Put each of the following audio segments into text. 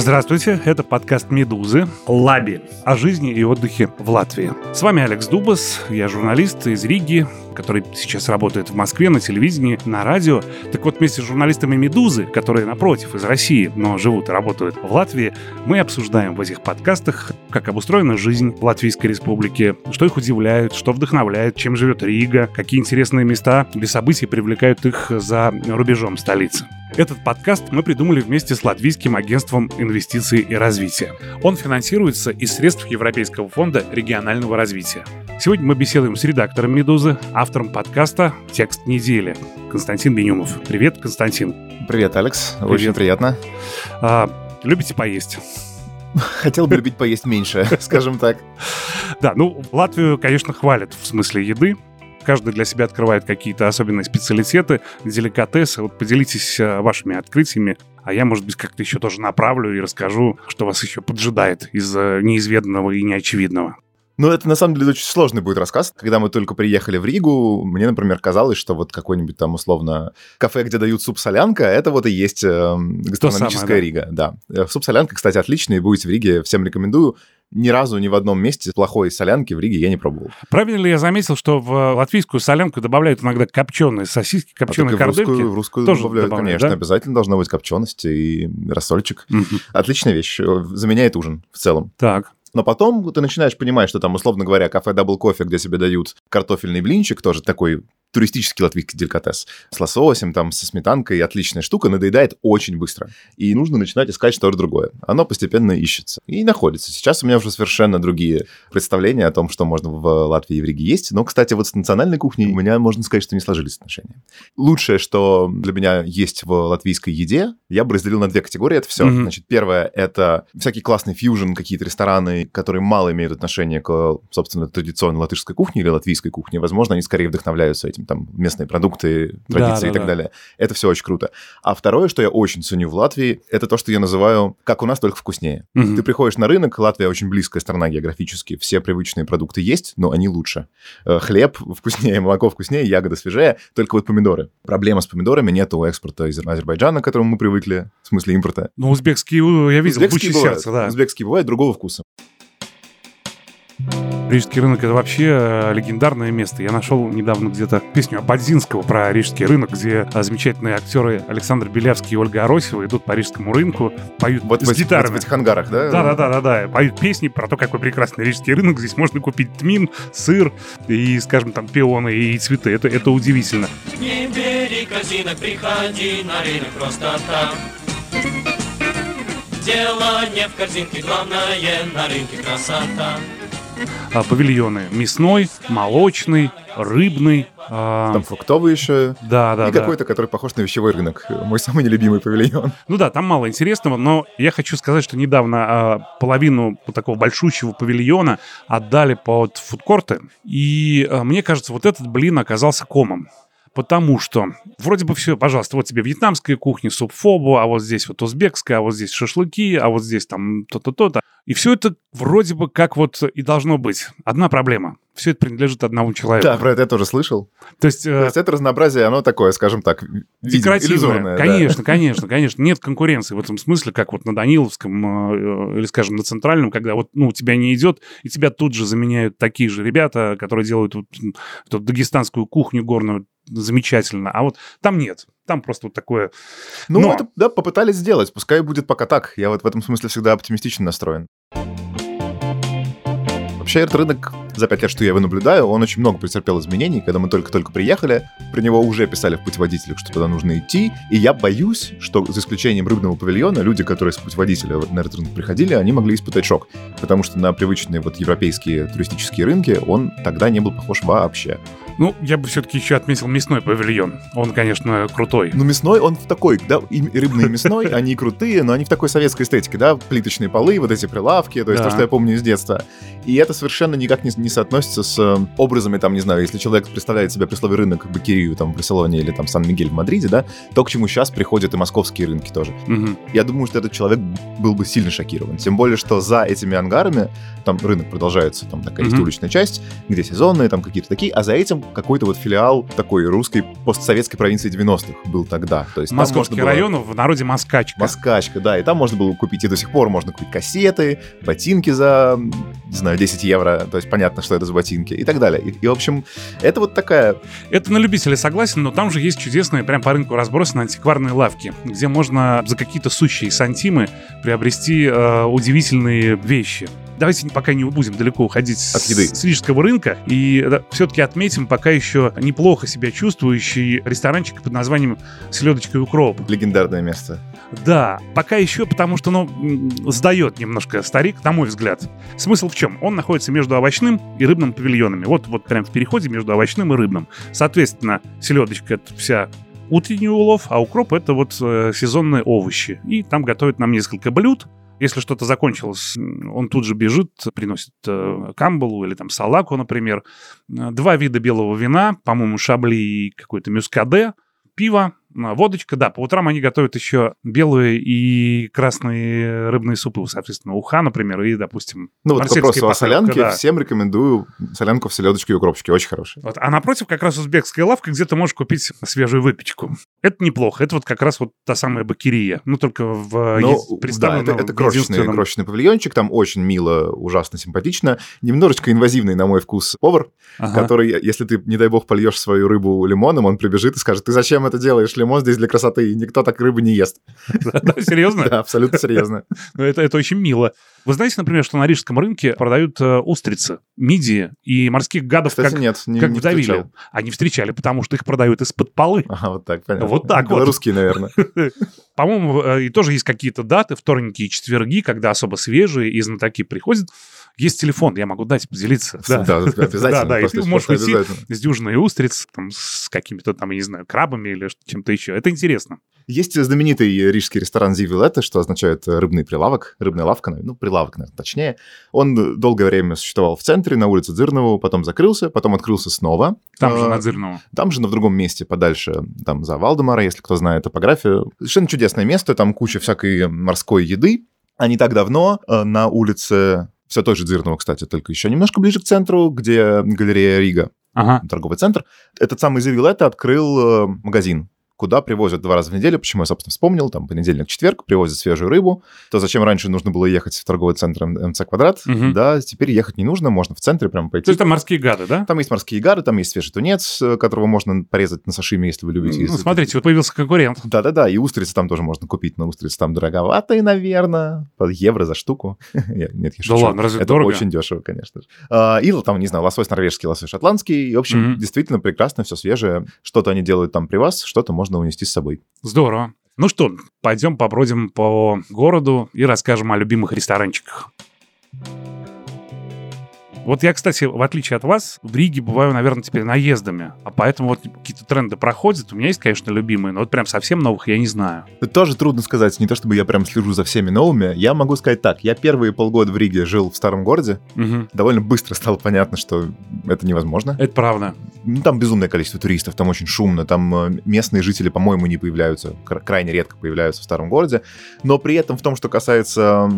Здравствуйте, это подкаст «Медузы» «Лаби» о жизни и отдыхе в Латвии. С вами Алекс Дубас, я журналист из Риги, который сейчас работает в Москве на телевидении, на радио. Так вот, вместе с журналистами «Медузы», которые, напротив, из России, но живут и работают в Латвии, мы обсуждаем в этих подкастах, как обустроена жизнь в Латвийской Республике, что их удивляет, что вдохновляет, чем живет Рига, какие интересные места или события привлекают их за рубежом столицы. Этот подкаст мы придумали вместе с Латвийским агентством инвестиций и развития. Он финансируется из средств Европейского фонда регионального развития. Сегодня мы беседуем с редактором «Медузы», автором подкаста «Текст недели» Константин Бенюмов. Привет, Константин. Привет, Алекс. Привет. Очень приятно. А, любите поесть? Хотел бы любить поесть меньше, скажем так. Да, ну, Латвию, конечно, хвалят в смысле еды. Каждый для себя открывает какие-то особенные специалитеты, деликатесы. Вот поделитесь э, вашими открытиями, а я, может быть, как-то еще тоже направлю и расскажу, что вас еще поджидает из э, неизведанного и неочевидного. Ну, это на самом деле очень сложный будет рассказ. Когда мы только приехали в Ригу, мне, например, казалось, что вот какой-нибудь там условно кафе, где дают суп-солянка, это вот и есть э, гастрономическая самое, да? Рига. Да. Э, суп-солянка, кстати, отличный, будете в Риге, всем рекомендую ни разу ни в одном месте плохой солянки в Риге я не пробовал. Правильно ли я заметил, что в латвийскую солянку добавляют иногда копченые сосиски, копченые а картофельки? В русскую, в русскую тоже добавляют, добавляют, конечно. Да? Обязательно должна быть копченость и рассольчик. Отличная вещь. Заменяет ужин в целом. Так. Но потом ты начинаешь понимать, что там, условно говоря, кафе Double Coffee, где тебе дают картофельный блинчик, тоже такой туристический латвийский деликатес. С лососем, там, со сметанкой, отличная штука, надоедает очень быстро. И нужно начинать искать что-то другое. Оно постепенно ищется и находится. Сейчас у меня уже совершенно другие представления о том, что можно в Латвии и в Риге есть. Но, кстати, вот с национальной кухней у меня, можно сказать, что не сложились отношения. Лучшее, что для меня есть в латвийской еде, я бы разделил на две категории. Это все. Mm-hmm. Значит, первое — это всякий классный фьюжн, какие-то рестораны, которые мало имеют отношение к, собственно, традиционной латышской кухне или латвийской кухне. Возможно, они скорее вдохновляются этим там местные продукты, традиции да, и так да. далее. Это все очень круто. А второе, что я очень ценю в Латвии, это то, что я называю «как у нас, только вкуснее». Угу. Ты приходишь на рынок, Латвия очень близкая страна географически, все привычные продукты есть, но они лучше. Э, хлеб вкуснее, молоко вкуснее, ягоды свежее, только вот помидоры. Проблема с помидорами нет у экспорта из Азербайджана, к которому мы привыкли, в смысле импорта. Ну, узбекские, я видел, узбекские бывают, сердце, да. Узбекские бывают другого вкуса. Рижский рынок — это вообще э, легендарное место. Я нашел недавно где-то песню Абадзинского про Рижский рынок, где э, замечательные актеры Александр Белявский и Ольга Аросева идут по рижскому рынку, поют вот с гитарами. Вот в этих ангарах, да? Да-да-да, поют песни про то, какой прекрасный Рижский рынок. Здесь можно купить тмин, сыр и, скажем, там, пионы и цветы. Это, это удивительно. Не бери корзинок, приходи на рынок просто там. Дело не в корзинке, главное на рынке красота павильоны. Мясной, молочный, рыбный. А... Там фруктовый еще. Да, да, И да. какой-то, который похож на вещевой рынок. Мой самый нелюбимый павильон. Ну да, там мало интересного, но я хочу сказать, что недавно а, половину вот такого большущего павильона отдали под фудкорты. И а, мне кажется, вот этот блин оказался комом. Потому что вроде бы все, пожалуйста, вот тебе вьетнамская кухня, суп фобу, а вот здесь вот узбекская, а вот здесь шашлыки, а вот здесь там то-то, то-то. И все это вроде бы как вот и должно быть. Одна проблема. Все это принадлежит одному человеку. Да, про это я тоже слышал. То есть, э... То есть это разнообразие, оно такое, скажем так, декоративное. Конечно, да. конечно, конечно. Нет конкуренции в этом смысле, как вот на Даниловском э, или, скажем, на Центральном, когда вот, ну, у тебя не идет, и тебя тут же заменяют такие же ребята, которые делают вот, эту дагестанскую кухню горную замечательно. А вот там нет. Там просто вот такое... Ну, Но... это, да, попытались сделать. Пускай будет пока так. Я вот в этом смысле всегда оптимистично настроен. Вообще, этот рынок за пять лет, что я его наблюдаю, он очень много претерпел изменений. Когда мы только-только приехали, про него уже писали в путеводителях, что туда нужно идти. И я боюсь, что за исключением рыбного павильона, люди, которые с путеводителя на этот рынок приходили, они могли испытать шок. Потому что на привычные вот европейские туристические рынки он тогда не был похож вообще. Ну, я бы все-таки еще отметил мясной павильон. Он, конечно, крутой. Ну, мясной, он в такой, да, и рыбный и мясной, они крутые, но они в такой советской эстетике, да, плиточные полы, вот эти прилавки, то есть то, что я помню из детства. И это совершенно никак не, не соотносится с э, образами, там, не знаю, если человек представляет себя при слове рынок Бакирию там в Барселоне или там Сан-Мигель в Мадриде, да, то, к чему сейчас приходят и московские рынки тоже. Угу. Я думаю, что этот человек был бы сильно шокирован. Тем более, что за этими ангарами, там рынок продолжается, там такая есть уличная часть, где сезонные, там какие-то такие, а за этим какой-то вот филиал такой русской постсоветской провинции 90-х был тогда. То есть Московский было... район, в народе Москачка. Москачка, да, и там можно было купить, и до сих пор можно купить кассеты, ботинки за, не знаю, 10 евро, то есть понятно, что это за ботинки и так далее. И, и в общем, это вот такая... Это на любителя согласен, но там же есть чудесные, прям по рынку разбросаны антикварные лавки, где можно за какие-то сущие сантимы приобрести э, удивительные вещи давайте пока не будем далеко уходить От еды. с рижского рынка и да, все-таки отметим пока еще неплохо себя чувствующий ресторанчик под названием «Селедочка и укроп». Легендарное место. Да, пока еще, потому что, ну, сдает немножко старик, на мой взгляд. Смысл в чем? Он находится между овощным и рыбным павильонами. Вот, вот прям в переходе между овощным и рыбным. Соответственно, селедочка — это вся утренний улов, а укроп — это вот э, сезонные овощи. И там готовят нам несколько блюд, если что-то закончилось, он тут же бежит, приносит э, камбалу или там салаку, например. Э, два вида белого вина, по-моему, шабли и какой-то мюскаде, пиво, Водочка, да, по утрам они готовят еще белые и красные рыбные супы, соответственно, уха, например, и, допустим, Ну вот к вопросу о солянке, да. всем рекомендую солянку в селедочке и укропчике, очень хорошая. Вот. А напротив как раз узбекская лавка, где ты можешь купить свежую выпечку. Это неплохо, это вот как раз вот та самая бакерия, ну только в ну, да, это, это крошечный, крошечный павильончик, там очень мило, ужасно симпатично, немножечко инвазивный, на мой вкус, повар, ага. который, если ты, не дай бог, польешь свою рыбу лимоном, он прибежит и скажет, ты зачем это делаешь, лимон здесь для красоты, и никто так рыбы не ест. Серьезно? Да, абсолютно серьезно. Ну, это очень мило. Вы знаете, например, что на рижском рынке продают э, устрицы, мидии и морских гадов, Кстати, как, нет, не, как не в Давиле. Они встречали, потому что их продают из-под полы. Ага, вот так, понятно. Вот так Белорусские, вот. наверное. По-моему, э, и тоже есть какие-то даты, вторники и четверги, когда особо свежие и знатоки приходят. Есть телефон, я могу дать, поделиться. Да, да обязательно. Да, да, и ты можешь уйти с дюжиной устриц, там, с какими-то там, я не знаю, крабами или чем-то еще. Это интересно. Есть знаменитый рижский ресторан Зивилета, что означает рыбный прилавок, рыбная лавка, ну, прилавок, наверное, точнее. Он долгое время существовал в центре, на улице Дзырнового, потом закрылся, потом открылся снова. Там же а, на Дзырнового. Там же, на другом месте, подальше, там за Валдемара, если кто знает топографию. Совершенно чудесное место, там куча всякой морской еды. А не так давно э, на улице все той же Дзирного, кстати, только еще немножко ближе к центру, где галерея Рига, ага. торговый центр. Этот самый Зивилетто открыл э, магазин куда привозят два раза в неделю, почему я, собственно, вспомнил, там, понедельник, четверг, привозят свежую рыбу, то зачем раньше нужно было ехать в торговый центр МЦ Квадрат, угу. да, теперь ехать не нужно, можно в центре прямо пойти. То есть там морские гады, да? Там есть морские гады, там есть свежий тунец, э, которого можно порезать на сашими, если вы любите. Ну, смотрите, вот появился конкурент. Да-да-да, и устрицы там тоже можно купить, но устрицы там дороговатые, наверное, под евро за штуку. Нет, я шучу. Да ладно, разве Это дорого? очень дешево, конечно же. А, и там, не знаю, лосось норвежский, лосось шотландский. И, в общем, действительно прекрасно, все свежее. Что-то они делают там при вас, что-то можно унести с собой. Здорово. Ну что, пойдем побродим по городу и расскажем о любимых ресторанчиках. Вот я, кстати, в отличие от вас, в Риге бываю, наверное, теперь наездами. А поэтому вот какие-то тренды проходят. У меня есть, конечно, любимые, но вот прям совсем новых я не знаю. Это тоже трудно сказать. Не то, чтобы я прям слежу за всеми новыми. Я могу сказать так. Я первые полгода в Риге жил в старом городе. Угу. Довольно быстро стало понятно, что это невозможно. Это правда. Ну, там безумное количество туристов, там очень шумно. Там э, местные жители, по-моему, не появляются. Крайне редко появляются в старом городе. Но при этом в том, что касается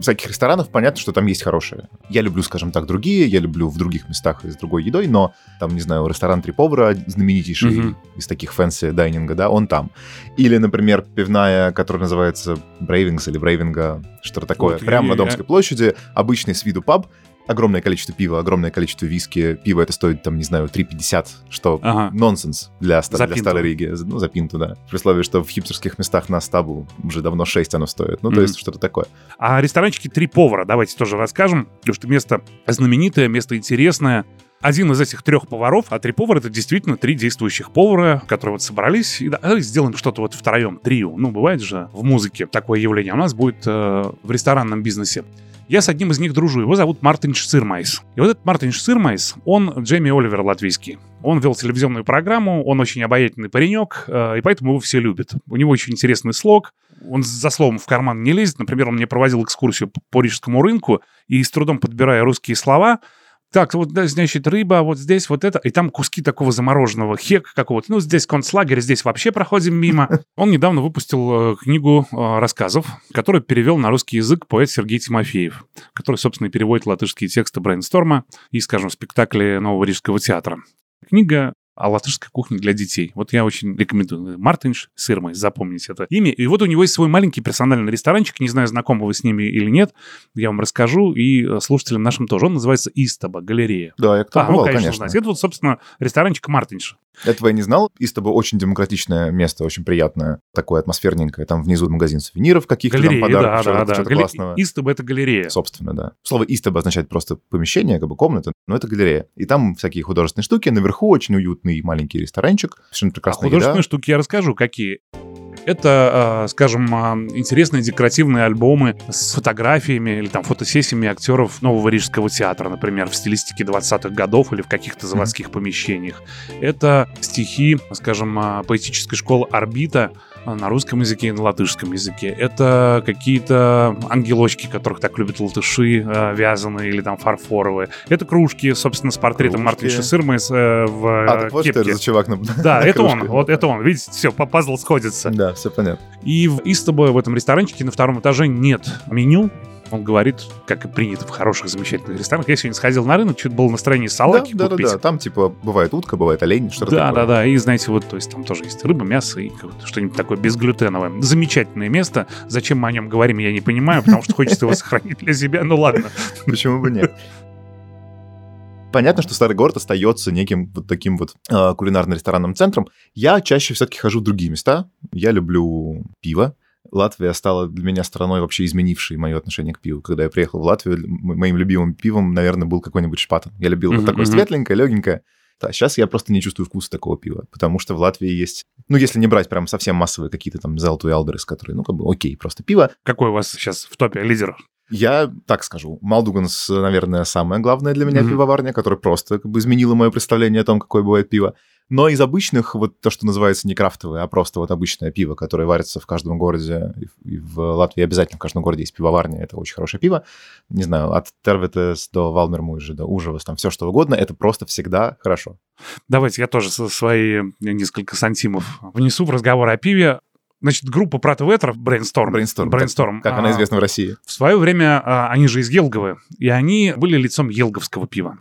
всяких ресторанов, понятно, что там есть хорошие. Я люблю, скажем так, другие, я люблю в других местах и с другой едой, но там, не знаю, ресторан Три повара, знаменитейший mm-hmm. из таких fancy dining а, да, он там. Или, например, пивная, которая называется Брейвингс или Брейвинга, что-то такое, вот прямо я... на Домской площади, обычный с виду паб, огромное количество пива, огромное количество виски. Пиво это стоит, там, не знаю, 3,50, что ага. нонсенс для, ста- для Старой Риги. Ну, за пинту, да. При условии, что в хипстерских местах на стабу уже давно 6 оно стоит. Ну, mm-hmm. то есть что-то такое. А ресторанчики «Три повара» давайте тоже расскажем, потому что место знаменитое, место интересное. Один из этих трех поваров, а три повара это действительно три действующих повара, которые вот собрались и да, сделаем что-то вот втроем, трио. Ну, бывает же в музыке такое явление. У нас будет э, в ресторанном бизнесе. Я с одним из них дружу. Его зовут Мартин Шцирмайс. И вот этот Мартин Шцирмайс, он Джейми Оливер латвийский. Он вел телевизионную программу, он очень обаятельный паренек, э, и поэтому его все любят. У него очень интересный слог, он за словом в карман не лезет. Например, он мне проводил экскурсию по рижскому рынку, и с трудом подбирая русские слова, так, вот, значит, рыба, вот здесь вот это, и там куски такого замороженного хека какого-то. Ну, здесь концлагерь, здесь вообще проходим мимо. Он недавно выпустил э, книгу э, рассказов, которую перевел на русский язык поэт Сергей Тимофеев, который, собственно, переводит латышские тексты Брейнсторма и, скажем, спектакли Нового Рижского театра. Книга о латышской кухне для детей. Вот я очень рекомендую. Мартинш Сырмой, запомните это имя. И вот у него есть свой маленький персональный ресторанчик, не знаю, знакомы вы с ними или нет, я вам расскажу, и э, слушателям нашим тоже. Он называется Истоба, галерея. Да, я кто а, бывал, ну, конечно, конечно. знаете. Это вот, собственно, ресторанчик Мартинша. Этого я не знал. Истоба очень демократичное место, очень приятное, такое атмосферненькое. Там внизу магазин сувениров каких-то, там да, подарков, да, что-то, да. Гале- классного. Истоба — это галерея. Собственно, да. Слово «истоба» означает просто помещение, как бы комната, но это галерея. И там всякие художественные штуки. Наверху очень уютный маленький ресторанчик. Совершенно А прекрасная художественные еда. штуки я расскажу, какие. Это, э, скажем, э, интересные декоративные альбомы с фотографиями или там фотосессиями актеров Нового Рижского театра, например, в стилистике 20-х годов или в каких-то заводских помещениях. Это стихи, скажем, э, поэтической школы «Орбита» на русском языке и на латышском языке. Это какие-то ангелочки, которых так любят латыши, э, вязаные или там фарфоровые. Это кружки, собственно, с портретом Кружки. Мартина Шисырмы э, в э, А, так вот что кепке. это за чувак на Да, это он, кружке. вот это он. Видите, все, пазл сходится. Да, все понятно. И в Истобо, в этом ресторанчике на втором этаже нет меню. Он говорит, как и принято в хороших, замечательных ресторанах. Я сегодня сходил на рынок, чуть было настроение салаки да, да, да, купить. да. Там типа бывает утка, бывает олень, что-то Да, такое. да, да. И знаете, вот, то есть там тоже есть рыба, мясо и что-нибудь такое безглютеновое. Замечательное место. Зачем мы о нем говорим, я не понимаю, потому что хочется его сохранить для себя. Ну ладно. Почему бы нет? Понятно, что старый город остается неким вот таким вот э, кулинарно-ресторанным центром. Я чаще все-таки хожу в другие места. Я люблю пиво. Латвия стала для меня страной, вообще изменившей мое отношение к пиву. Когда я приехал в Латвию, моим любимым пивом, наверное, был какой-нибудь шпатен. Я любил вот Мгм, такое светленькое, легенькое. Да, сейчас я просто не чувствую вкуса такого пива, потому что в Латвии есть, ну, если не брать прям совсем массовые какие-то там и Алберес, которые, ну, как бы окей, просто пиво, Какой у вас сейчас в топе лидер? я так скажу, Малдуганс, наверное, самая главная для меня Мгм. пивоварня, которая просто как бы изменила мое представление о том, какое бывает пиво. Но из обычных, вот то, что называется не крафтовое, а просто вот обычное пиво, которое варится в каждом городе, и в- Латвии обязательно в каждом городе есть пивоварня, это очень хорошее пиво. Не знаю, от Терветес до Валмермуйжи, до Ужевас, там все что угодно, это просто всегда хорошо. Давайте я тоже свои несколько сантимов внесу в разговор о пиве. Значит, группа Прата Ветра, Brainstorm, Brainstorm, Brainstorm, Как она а, известна в России. В свое время а, они же из Елговы, и они были лицом елговского пива.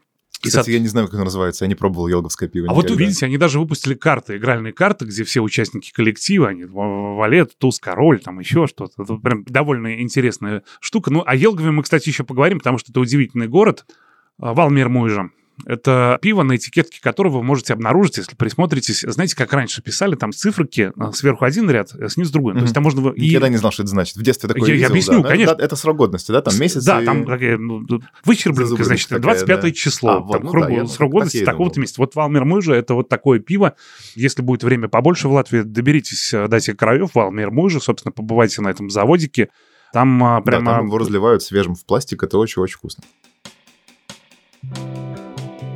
Кстати, я не знаю, как оно называется, я не пробовал елговское пиво А вот никогда. увидите, они даже выпустили карты, игральные карты, где все участники коллектива, они Валет, Туз, Король, там еще что-то. Это прям довольно интересная штука. Ну, о Елгове мы, кстати, еще поговорим, потому что это удивительный город. А, Валмир Муйжа. Это пиво, на этикетке которого вы можете обнаружить, если присмотритесь. Знаете, как раньше писали, там циферки, а, сверху один ряд, а снизу другой. То Мгм. есть там можно... и- Никогда не знал, что это значит. В детстве такое Я- я видел, объясню, да. конечно. Да, Это срок годности, да? Там месяц Да, и- там такая, ну, тут выщербленка, Зазубренка значит, такая, 25 да. число. А, вот, там ну круг- да, я срок так годности и такого-то месяца. Вот Валмир Мужа это вот такое пиво. Если будет время побольше в Латвии, доберитесь э, до этих краев, Валмир Мужа, собственно, побывайте на этом заводике. Там а, Да, прямо... там его разливают свежим в пластик, это очень-очень вкусно.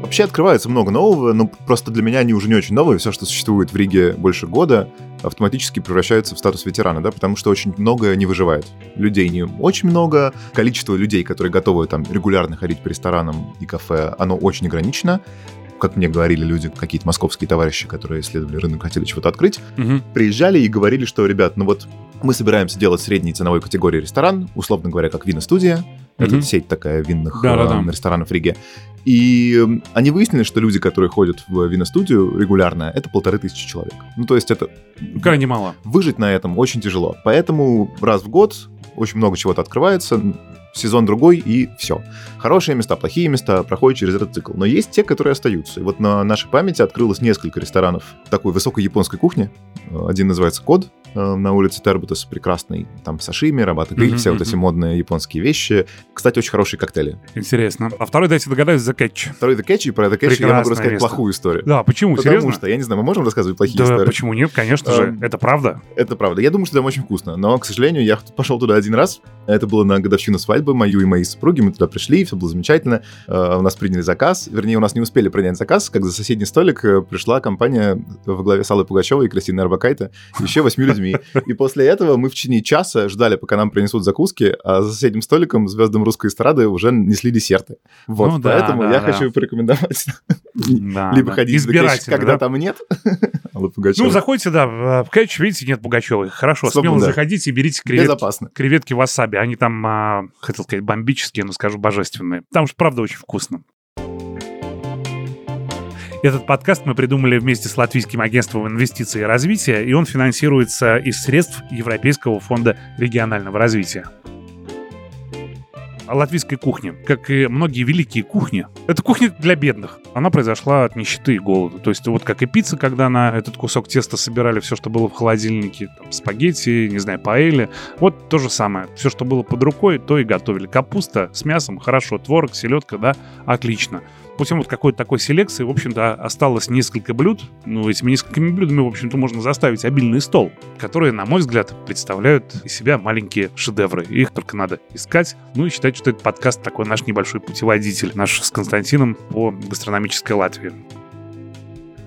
Вообще открывается много нового, но просто для меня они уже не очень новые. Все, что существует в Риге больше года, автоматически превращается в статус ветерана, да, потому что очень многое не выживает. Людей не очень много, количество людей, которые готовы там регулярно ходить по ресторанам и кафе, оно очень ограничено. Как мне говорили люди, какие-то московские товарищи, которые исследовали рынок, хотели чего-то открыть, Мгм. приезжали и говорили, что, ребят, ну вот мы собираемся делать средней ценовой категории ресторан, условно говоря, как виностудия. Это Мгм. сеть такая винных Да-да-да. э, ресторанов в Риге. И они выяснили, что люди, которые ходят в виностудию регулярно, это полторы тысячи человек. Ну, то есть это Крайне мало. выжить на этом очень тяжело. Поэтому раз в год очень много чего-то открывается, сезон другой и все. Хорошие места, плохие места проходят через этот цикл. Но есть те, которые остаются. И вот на нашей памяти открылось несколько ресторанов такой высокой японской кухни. Э, Один называется Код на улице Тербутас, прекрасный. Там сашими, рабата гриль, Мгм, все вот эти модные японские вещи. Кстати, очень хорошие коктейли. Интересно. А второй, дайте догадаюсь, The Catch. Второй The Catch, и про The Catch я Прекрасное могу рассказать место. плохую историю. Да, почему? Потому Серьезно? что, я не знаю, мы можем рассказывать плохие Да, истории? почему нет? Конечно же, Эм, это правда. Это правда. Я думаю, что там очень вкусно. Но, к сожалению, я пошел туда один раз. Это было на годовщину свадьбы мою и моей супруги. Мы туда пришли, все было замечательно. Э, У нас приняли заказ. Вернее, у нас не успели принять заказ, как за соседний столик э, пришла компания во главе с Аллой Пугачевой и Кристиной Арбакайте, еще восьми людьми. И после этого мы в течение часа ждали, пока нам принесут закуски, а за соседним столиком звездам русской эстрады уже несли десерты. Вот, Ну поэтому да, я да. хочу порекомендовать Да, либо да. ходить Избирательно, когда да? там нет Аллы Пугачевой. Ну, заходите, да, в в Catch, видите, нет Пугачевой. Хорошо, Свобода. смело заходите и берите креветки. Безопасно. Креветки васаби, они там, а, хотел сказать, бомбические, но скажу божественные. Там же, правда, очень вкусно. Этот подкаст мы придумали вместе с Латвийским агентством инвестиций и развития, и он финансируется из средств Европейского фонда регионального развития латвийской кухни, как и многие великие кухни, это кухня для бедных. Она произошла от нищеты и голода. То есть вот как и пицца, когда на этот кусок теста собирали все, что было в холодильнике, там, спагетти, не знаю, паэли. Вот то же самое. Все, что было под рукой, то и готовили. Капуста с мясом, хорошо, творог, селедка, да, отлично путем вот какой-то такой селекции, в общем-то, осталось несколько блюд. Ну, этими несколькими блюдами, в общем-то, можно заставить обильный стол, которые, на мой взгляд, представляют из себя маленькие шедевры. Их только надо искать. Ну и считать, что этот подкаст такой наш небольшой путеводитель, наш с Константином по гастрономической Латвии.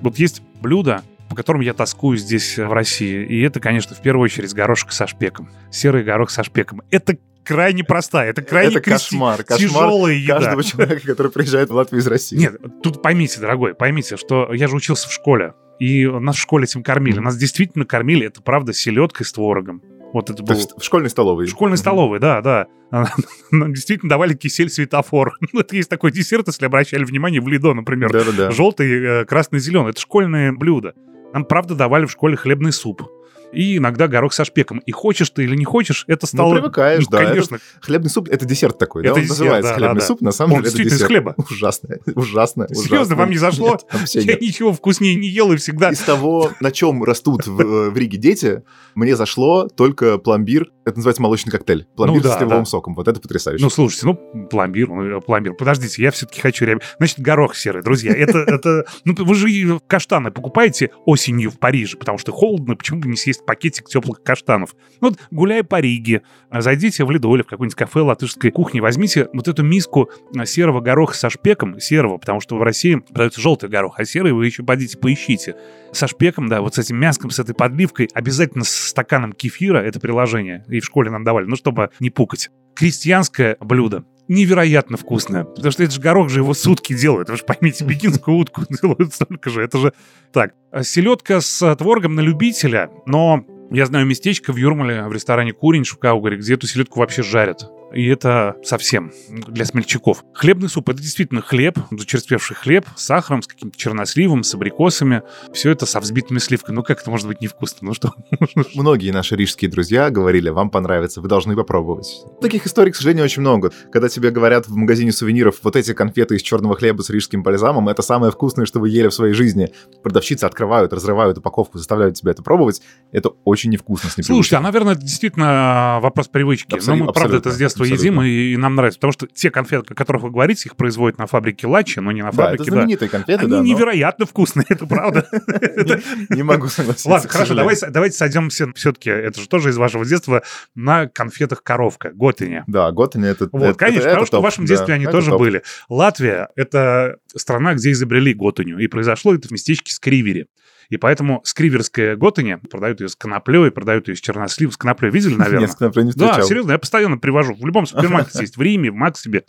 Вот есть блюдо, по которым я тоскую здесь, в России. И это, конечно, в первую очередь горошек со шпеком. Серый горох со шпеком. Это крайне простая. Это крайне это кошмар, кошмар тяжелая еда. каждого человека, который приезжает в Латвию из России. Нет, тут поймите, дорогой, поймите, что я же учился в школе. И нас в школе этим кормили. Нас действительно кормили, это правда, селедкой с творогом. Вот это было... в школьной столовой. В школьной столовой, да, да. Нам действительно давали кисель светофор. Это есть такой десерт, если обращали внимание, в Лидо, например. Да-да-да. Желтый, э, красный, зеленый. Это школьное блюдо. Нам, правда, давали в школе хлебный суп и иногда горох со шпеком. И хочешь ты или не хочешь, это стало... Ну, привыкаешь, ну, да. Конечно. Это, хлебный суп — это десерт такой, это да? Он десерт, называется да, хлебный да, суп, на самом Он деле это действительно десерт. из хлеба. Ужасно, ужасно, Серьезно, вам не зашло? Нет, Я нет. ничего вкуснее не ел и всегда... Из того, на чем растут в, э, в Риге дети, мне зашло только пломбир. Это называется молочный коктейль. Пломбир Ну да, с сливовым да. соком. Вот это потрясающе. Ну, слушайте, ну, пломбир, ну, пломбир. Подождите, я все-таки хочу... Значит, горох серый, друзья. Это, это... Ну, вы же каштаны покупаете осенью в Париже, потому что холодно, почему бы не съесть пакетик теплых каштанов? Ну, вот, гуляя по Риге, зайдите в Лидо в какое-нибудь кафе латышской кухни, возьмите вот эту миску а, серого гороха со шпеком, серого, потому что в России продается желтый горох, а серый вы еще пойдите поищите. Со шпеком, да, вот с этим мяском, с этой подливкой, обязательно с стаканом кефира, это приложение, и в школе нам давали, ну, чтобы не пукать. Крестьянское блюдо невероятно вкусное. Потому что это же горох же его сутки делают. Вы же поймите, пекинскую утку делают столько же. Это же так. Селедка с творогом на любителя, но я знаю местечко в Юрмале, в ресторане Курень в где эту селедку вообще жарят. И это совсем для смельчаков. Хлебный суп — это действительно хлеб, зачерствевший хлеб с сахаром, с каким-то черносливом, с абрикосами. Все это со взбитыми сливками. Ну как это может быть невкусно? Ну что? Многие наши рижские друзья говорили, вам понравится, вы должны попробовать. Таких историй, к сожалению, очень много. Когда тебе говорят в магазине сувениров, вот эти конфеты из черного хлеба с рижским бальзамом, это самое вкусное, что вы ели в своей жизни. Продавщицы открывают, разрывают упаковку, заставляют тебя это пробовать. Это очень невкусно с Слушайте, а, наверное, это действительно вопрос привычки. Абсолютно, Но мы, правда, это с детства абсолютно. едим, и, и нам нравится. Потому что те конфеты, о которых вы говорите, их производят на фабрике Лачи, но не на Да, это фабрике, да. знаменитые конфеты, Они да, но невероятно вкусные, это правда. не- могу согласиться. Ладно, хорошо, давайте, сойдемся все-таки, это же тоже из вашего детства, на конфетах коровка, Готине. Да, Готани это... Вот, конечно, потому что в вашем детстве они тоже были. Латвия — это страна, где изобрели Готыню, и произошло это в местечке Скривери. И поэтому скриверская Готыня, продают ее с коноплей, продают ее с черносливом. С коноплей видели, наверное? Нет, например, не Да, встречал. серьезно, я постоянно привожу. В любом супермаркете есть, в Риме, в Максибе.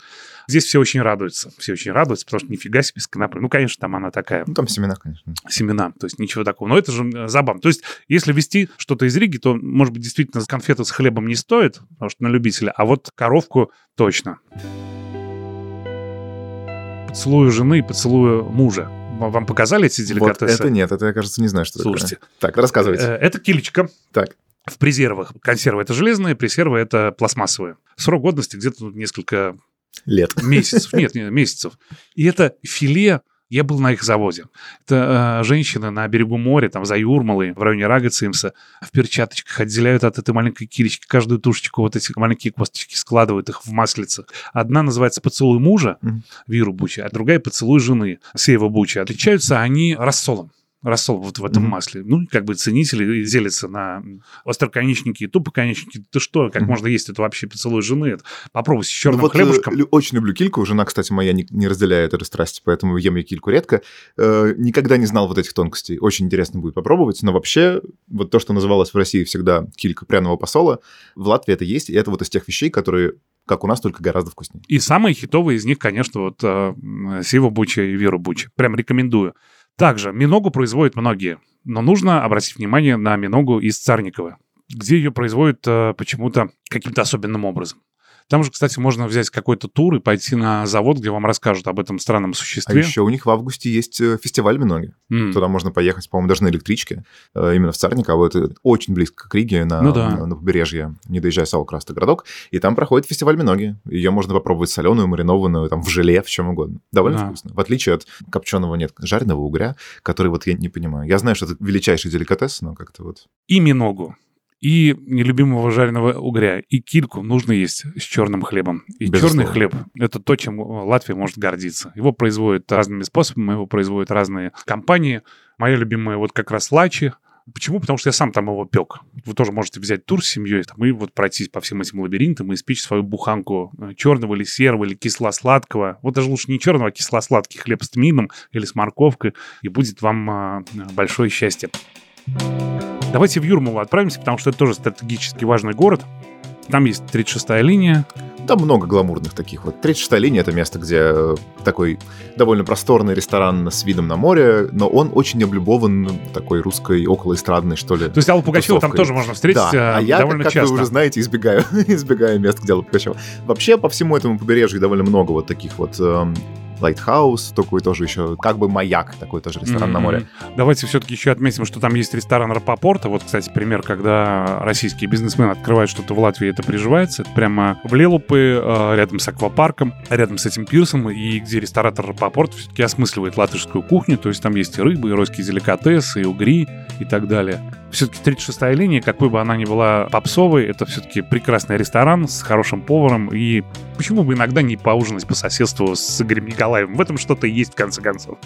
Здесь все очень радуются. Все очень радуются, потому что нифига себе с коноплей. Ну, конечно, там она такая, Ну, там семена, конечно. семена, то есть ничего такого. Но это же забавно. То есть, если вести что-то из Риги, то, может быть, действительно конфеты с хлебом не стоит, потому что на любителя, а вот коровку точно. Поцелую жены и поцелую мужа. Вам показали эти Вот деликатесы? это нет, это я, кажется, не знаю, что Слушайте, такое. Так, рассказывайте. э, это килечка. Так. В презервах. Консервы это железные, презервы это пластмассовые. Срок годности где-то несколько Лет. месяцев. Нет, нет, месяцев. И это филе я был на их заводе. Это э, женщины на берегу моря, там за Юрмалой, в районе Рагацимса, в перчаточках отделяют от этой маленькой кирочки каждую тушечку, вот эти маленькие косточки, складывают их в маслицах. Одна называется «Поцелуй мужа» Мгм. Виру Бучи, а другая «Поцелуй жены» Сеева Бучи. Отличаются они рассолом. Рассол вот в этом Мгм. масле. Ну, как бы ценители делятся на остроконечники и тупоконечники. Ты что, как Мгм. можно есть это вообще поцелуй жены? Это Попробуй с черным Ну вот, э, хлебушком. лю- очень люблю кильку. Жена, кстати, моя не, не разделяет эту страсть, поэтому ем я кильку редко. Э, никогда не знал вот этих тонкостей. Очень интересно будет попробовать. Но вообще, вот то, что называлось в России всегда килька пряного посола, в Латвии это есть. И это вот из тех вещей, которые, как у нас, только гораздо вкуснее. И самые хитовые из них, конечно, вот э, Сива Буча и Вера Буча. Прям рекомендую. Также миногу производят многие, но нужно обратить внимание на миногу из Царникова, где ее производят э, почему-то каким-то особенным образом. Там же, кстати, можно взять какой-то тур и пойти на завод, где вам расскажут об этом странном существе. А еще у них в августе есть э, фестиваль Миноги. Mm. Туда можно поехать, по-моему, даже на электричке. Э, именно в Царниково. Это очень близко к Риге, на, ну, да. на, на побережье, не доезжая Сау Красный городок. И там проходит фестиваль Миноги. Ее можно попробовать соленую, маринованную, там, в желе, в чем угодно. Довольно да. вкусно. В отличие от копченого нет, жареного угря, который вот я не понимаю. Я знаю, что это величайший деликатес, но как-то вот... И миногу и нелюбимого жареного угря, и кильку нужно есть с черным хлебом. И Безусловно. черный хлеб — это то, чем Латвия может гордиться. Его производят разными способами, его производят разные компании. Моя любимая вот как раз лачи. Почему? Потому что я сам там его пек. Вы тоже можете взять тур с семьей там, и вот пройтись по всем этим лабиринтам и испечь свою буханку э, черного или серого, или кисло-сладкого. Вот даже лучше не черного, а кисло-сладкий хлеб с тмином или с морковкой, и будет вам а, большое счастье. Давайте в Юрмалу отправимся, потому что это тоже стратегически важный город. Там есть 36-я линия. Там много гламурных таких вот. 36-я линия — это место, где э, такой довольно просторный ресторан с видом на море, но он очень облюбован такой русской околоэстрадной, что ли. То есть Аллу Пугачеву там тоже можно встретить да. а я, довольно как, часто. вы уже знаете, избегаю, избегаю мест, где Алла Пугачева. Вообще, по всему этому побережью довольно много вот таких вот эм, Lighthouse, такой тоже еще, как бы маяк, такой тоже ресторан mm-hmm. на море. Давайте все-таки еще отметим, что там есть ресторан Рапопорта. Вот, кстати, пример, когда российские бизнесмены открывают что-то в Латвии, это приживается. Это прямо в Лелупы, э, рядом с аквапарком, рядом с этим пирсом, и где ресторатор Рапопорт все-таки осмысливает латышскую кухню, то есть там есть и рыбы, и русские деликатесы, и угри, и так далее. Все-таки 36-я линия, какой бы она ни была попсовой, это все-таки прекрасный ресторан с хорошим поваром, и почему бы иногда не поужинать по соседству с Игорем Николаевым? В этом что-то есть, в конце концов.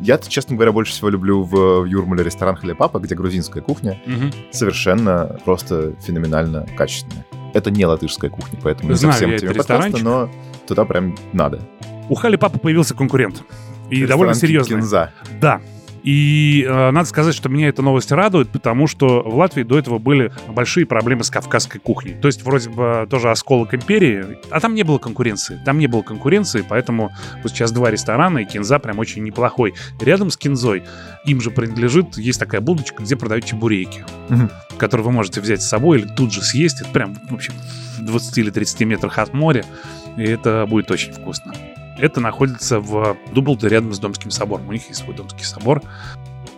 Я, честно говоря, больше всего люблю в Юрмале ресторан Хлебапа, где грузинская кухня угу. совершенно просто феноменально качественная. Это не латышская кухня, поэтому Знаю, не совсем тебе подкаста, но туда прям надо. У Хали Папа появился конкурент. И довольно серьезный. Кинза. Да, и э, надо сказать, что меня эта новость радует, потому что в Латвии до этого были большие проблемы с кавказской кухней. То есть вроде бы тоже осколок империи, а там не было конкуренции. Там не было конкуренции, поэтому вот сейчас два ресторана, и кинза прям очень неплохой. Рядом с кинзой им же принадлежит, есть такая будочка, где продают чебуреки, угу. которые вы можете взять с собой или тут же съесть. Это прям вообще в 20 или 30 метрах от моря, и это будет очень вкусно. Это находится в Дублде рядом с Домским собором. У них есть свой Домский собор.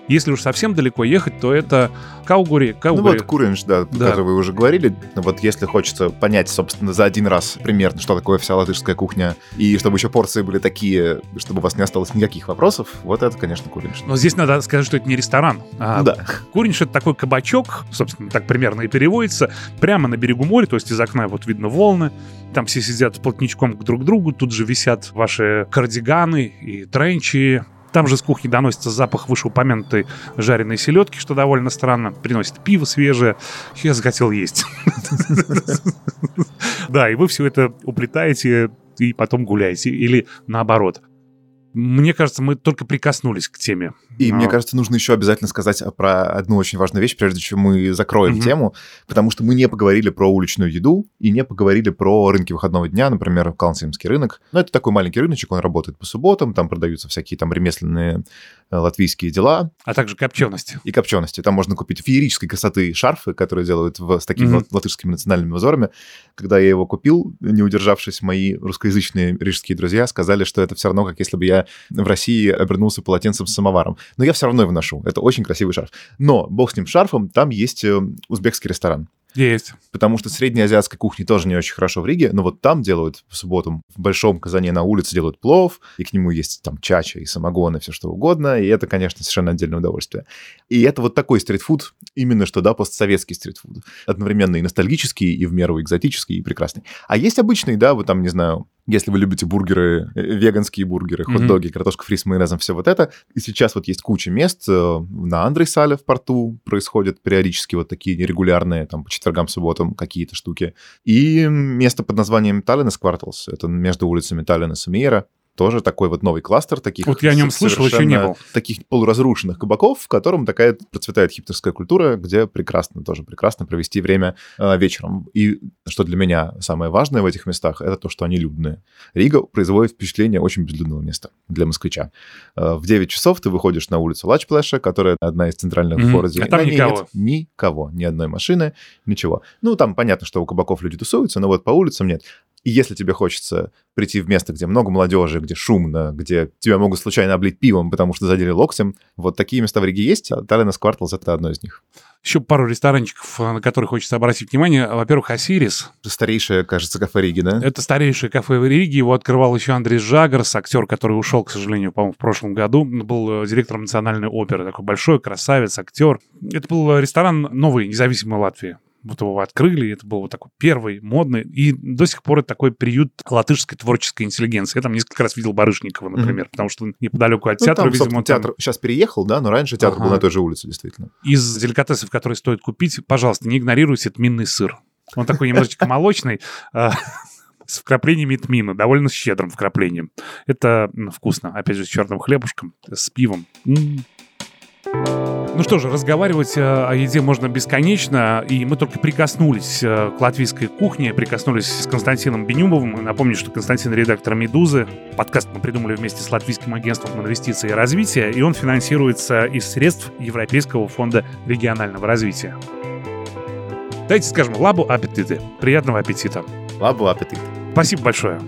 Если уж совсем далеко ехать, то это Каугури. Каугури. Ну вот Куринж, да, да, который вы уже говорили. Вот если хочется понять, собственно, за один раз примерно, что такое вся латышская кухня, и чтобы еще порции были такие, чтобы у вас не осталось никаких вопросов, вот это, конечно, Куринж. Но здесь надо сказать, что это не ресторан. А да. Куринж — это такой кабачок, собственно, так примерно и переводится, прямо на берегу моря, то есть из окна вот видно волны, там все сидят плотничком друг к другу, тут же висят ваши кардиганы и тренчи, там же с кухни доносится запах вышеупомянутой жареной селедки, что довольно странно. Приносит пиво свежее. Я захотел есть. Да, и вы все это уплетаете и потом гуляете. Или наоборот. Мне кажется, мы только прикоснулись к теме. И а... мне кажется, нужно еще обязательно сказать про одну очень важную вещь, прежде чем мы закроем угу. тему, потому что мы не поговорили про уличную еду и не поговорили про рынки выходного дня, например, Калансимский рынок. Но это такой маленький рыночек, он работает по субботам, там продаются всякие там ремесленные латвийские дела. А также копчености. И копчености. Там можно купить феерической красоты шарфы, которые делают в, с такими угу. латышскими национальными узорами. Когда я его купил, не удержавшись, мои русскоязычные рижские друзья сказали, что это все равно, как если бы я в России обернулся полотенцем с самоваром. Но я все равно его ношу. Это очень красивый шарф. Но, бог с ним шарфом, там есть э, узбекский ресторан. Есть. Потому что среднеазиатской кухни тоже не очень хорошо в Риге, но вот там делают по субботам в большом казане на улице делают плов, и к нему есть там чача и самогон и все что угодно, и это, конечно, совершенно отдельное удовольствие. И это вот такой стритфуд, именно что, да, постсоветский стритфуд. Одновременно и ностальгический, и в меру экзотический, и прекрасный. А есть обычный, да, вы там, не знаю, если вы любите бургеры, э, веганские бургеры, хот-доги, mm-hmm. картошка фри с майонезом, все вот это. И сейчас вот есть куча мест э, на Андрейсале в порту происходят периодически вот такие нерегулярные, там, по четвергам, субботам какие-то штуки. И место под названием Таллинес Кварталс, это между улицами Таллинес и Мейера тоже такой вот новый кластер таких... Вот я о нем слышал, еще не был. Таких полуразрушенных кабаков, в котором такая процветает хипстерская культура, где прекрасно, тоже прекрасно провести время э, вечером. И что для меня самое важное в этих местах, это то, что они людные. Рига производит впечатление очень безлюдного места для москвича. Э, в 9 часов ты выходишь на улицу Лачплэша, которая одна из центральных mm-hmm. в городе. А там никого. Нет никого, ни одной машины, ничего. Ну, там понятно, что у кабаков люди тусуются, но вот по улицам нет. И если тебе хочется прийти в место, где много молодежи, где шумно, где тебя могут случайно облить пивом, потому что задели локтем, вот такие места в Риге есть, а Таллинас Кварталс — это одно из них. Еще пару ресторанчиков, на которые хочется обратить внимание. Во-первых, Осирис. Старейшее, кажется, кафе Риги, да? Это старейшее кафе в Риге. Его открывал еще Андрей Жагарс, актер, который ушел, к сожалению, по-моему, в прошлом году. Был э, директором национальной оперы. Такой большой красавец, актер. Это был ресторан новый, независимой Латвии вот его открыли, это был вот такой первый, модный, и до сих пор это такой приют латышской творческой интеллигенции. Я там несколько раз видел Барышникова, например, mm-hmm. потому что неподалеку от театра, ну, там, видимо... Театр там... сейчас переехал, да, но раньше театр ага. был на той же улице, действительно. Из деликатесов, которые стоит купить, пожалуйста, не игнорируйте тминный сыр. Он такой немножечко молочный, а, с вкраплениями тмина, довольно щедрым вкраплением. Это вкусно. Опять же, с черным хлебушком, с пивом. Ну что же, разговаривать э, о еде можно бесконечно, и мы только прикоснулись э, к латвийской кухне, прикоснулись с Константином Бенюмовым. Напомню, что Константин редактор «Медузы». Подкаст мы придумали вместе с Латвийским агентством инвестиций и развития, и он финансируется из средств Европейского фонда регионального развития. Давайте скажем «Лабу аппетиты». Приятного аппетита. Лабу аппетит. Спасибо большое.